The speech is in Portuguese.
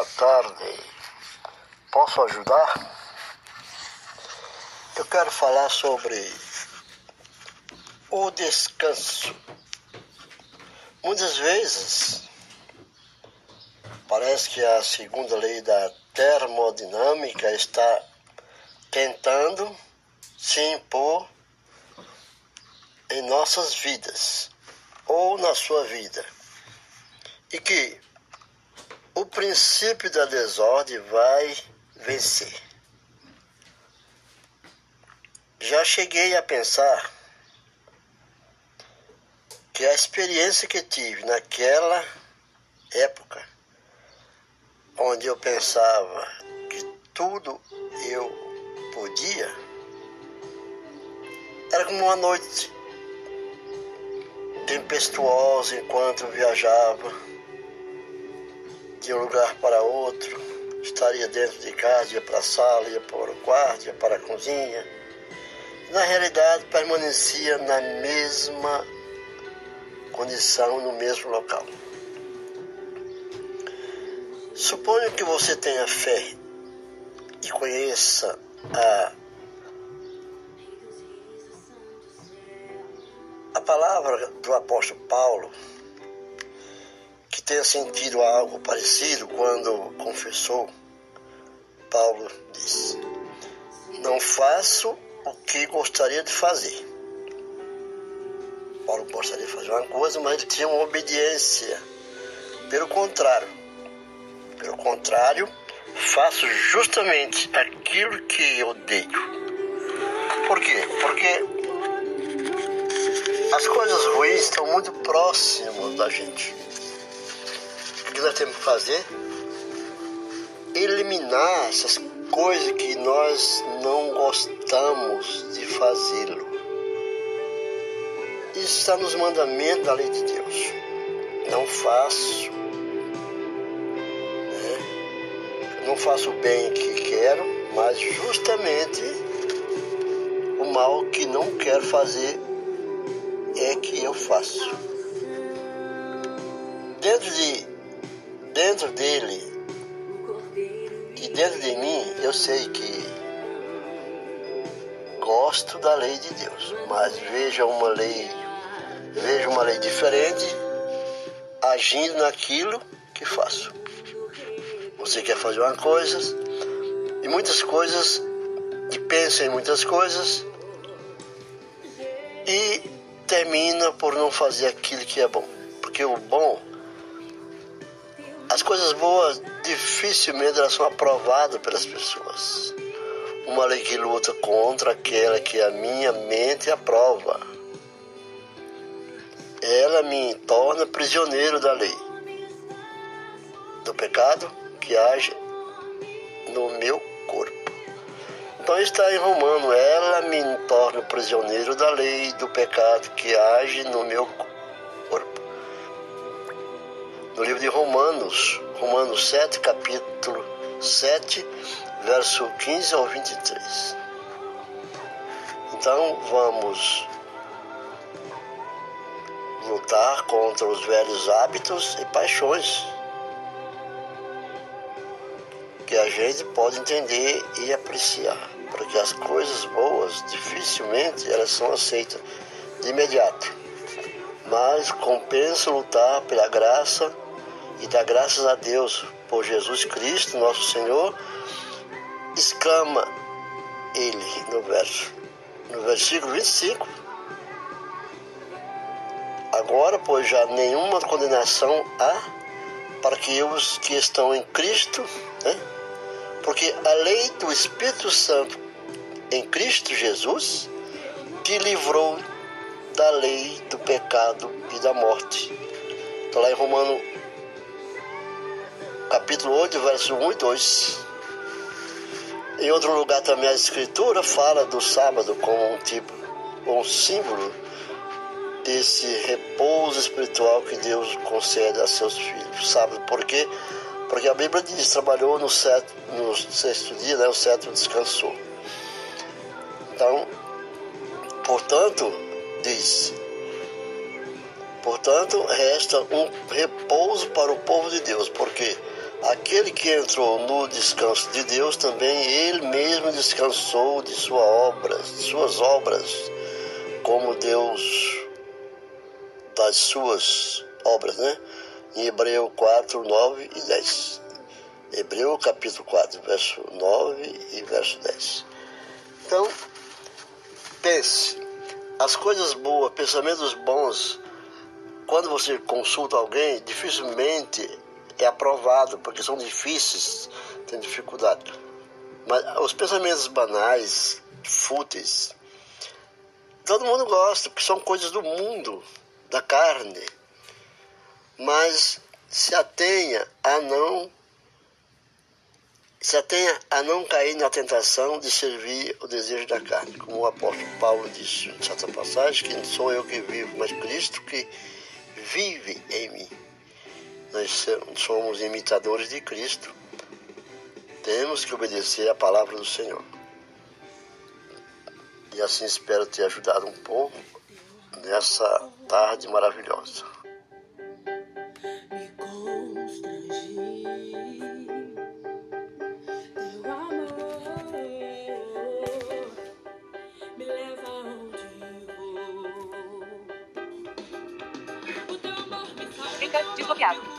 boa tarde. Posso ajudar? Eu quero falar sobre o descanso. Muitas vezes parece que a segunda lei da termodinâmica está tentando se impor em nossas vidas ou na sua vida. E que o princípio da desordem vai vencer. Já cheguei a pensar que a experiência que tive naquela época, onde eu pensava que tudo eu podia, era como uma noite tempestuosa enquanto viajava de um lugar para outro, estaria dentro de casa, ia para a sala, ia para o quarto, ia para a cozinha. Na realidade, permanecia na mesma condição, no mesmo local. Suponho que você tenha fé e conheça a, a palavra do apóstolo Paulo tenha sentido algo parecido quando confessou, Paulo disse: Não faço o que gostaria de fazer. Paulo gostaria de fazer uma coisa, mas ele tinha uma obediência. Pelo contrário, pelo contrário, faço justamente aquilo que odeio. Por quê? Porque as coisas ruins estão muito próximas da gente que nós temos que fazer? Eliminar essas coisas que nós não gostamos de fazê-lo. Isso está nos mandamentos da lei de Deus. Não faço. Né? Não faço o bem que quero, mas justamente o mal que não quero fazer é que eu faço. Dentro de dentro dele e dentro de mim, eu sei que gosto da lei de Deus, mas veja uma lei, veja uma lei diferente agindo naquilo que faço. Você quer fazer uma coisa e muitas coisas e pensa em muitas coisas e termina por não fazer aquilo que é bom, porque o bom as coisas boas dificilmente elas são aprovadas pelas pessoas. Uma lei que luta contra aquela que a minha mente aprova. Ela me torna prisioneiro da lei, do pecado que age no meu corpo. Então está em Romano, ela me torna prisioneiro da lei, do pecado que age no meu corpo de Romanos, Romanos 7, capítulo 7, verso 15 ao 23. Então vamos lutar contra os velhos hábitos e paixões que a gente pode entender e apreciar, porque as coisas boas dificilmente elas são aceitas de imediato. Mas compensa lutar pela graça e dá graças a Deus por Jesus Cristo, nosso Senhor, exclama ele no verso, no versículo 25. Agora, pois já nenhuma condenação há para que os que estão em Cristo, né? porque a lei do Espírito Santo em Cristo Jesus te livrou da lei do pecado e da morte. Está lá em Romano capítulo 8, verso 1 e 2. Em outro lugar também a escritura fala do sábado como um tipo, um símbolo desse repouso espiritual que Deus concede a seus filhos. Sábado, por quê? Porque a Bíblia diz, trabalhou no, sétimo, no sexto dia, né? o sétimo descansou. Então, portanto, diz, portanto, resta um repouso para o povo de Deus, porque Aquele que entrou no descanso de Deus também ele mesmo descansou de sua obra, de suas obras, como Deus das suas obras, né? Em Hebreu 4, 9 e 10. Hebreu capítulo 4, verso 9 e verso 10. Então, pense, as coisas boas, pensamentos bons, quando você consulta alguém, dificilmente é aprovado, porque são difíceis, tem dificuldade. Mas os pensamentos banais, fúteis, todo mundo gosta, porque são coisas do mundo, da carne. Mas se atenha a não se atenha a não cair na tentação de servir o desejo da carne, como o apóstolo Paulo disse em certa passagem, que não sou eu que vivo, mas Cristo que vive em somos imitadores de Cristo. Temos que obedecer à palavra do Senhor. E assim espero ter ajudado um pouco nessa tarde maravilhosa. desbloqueado.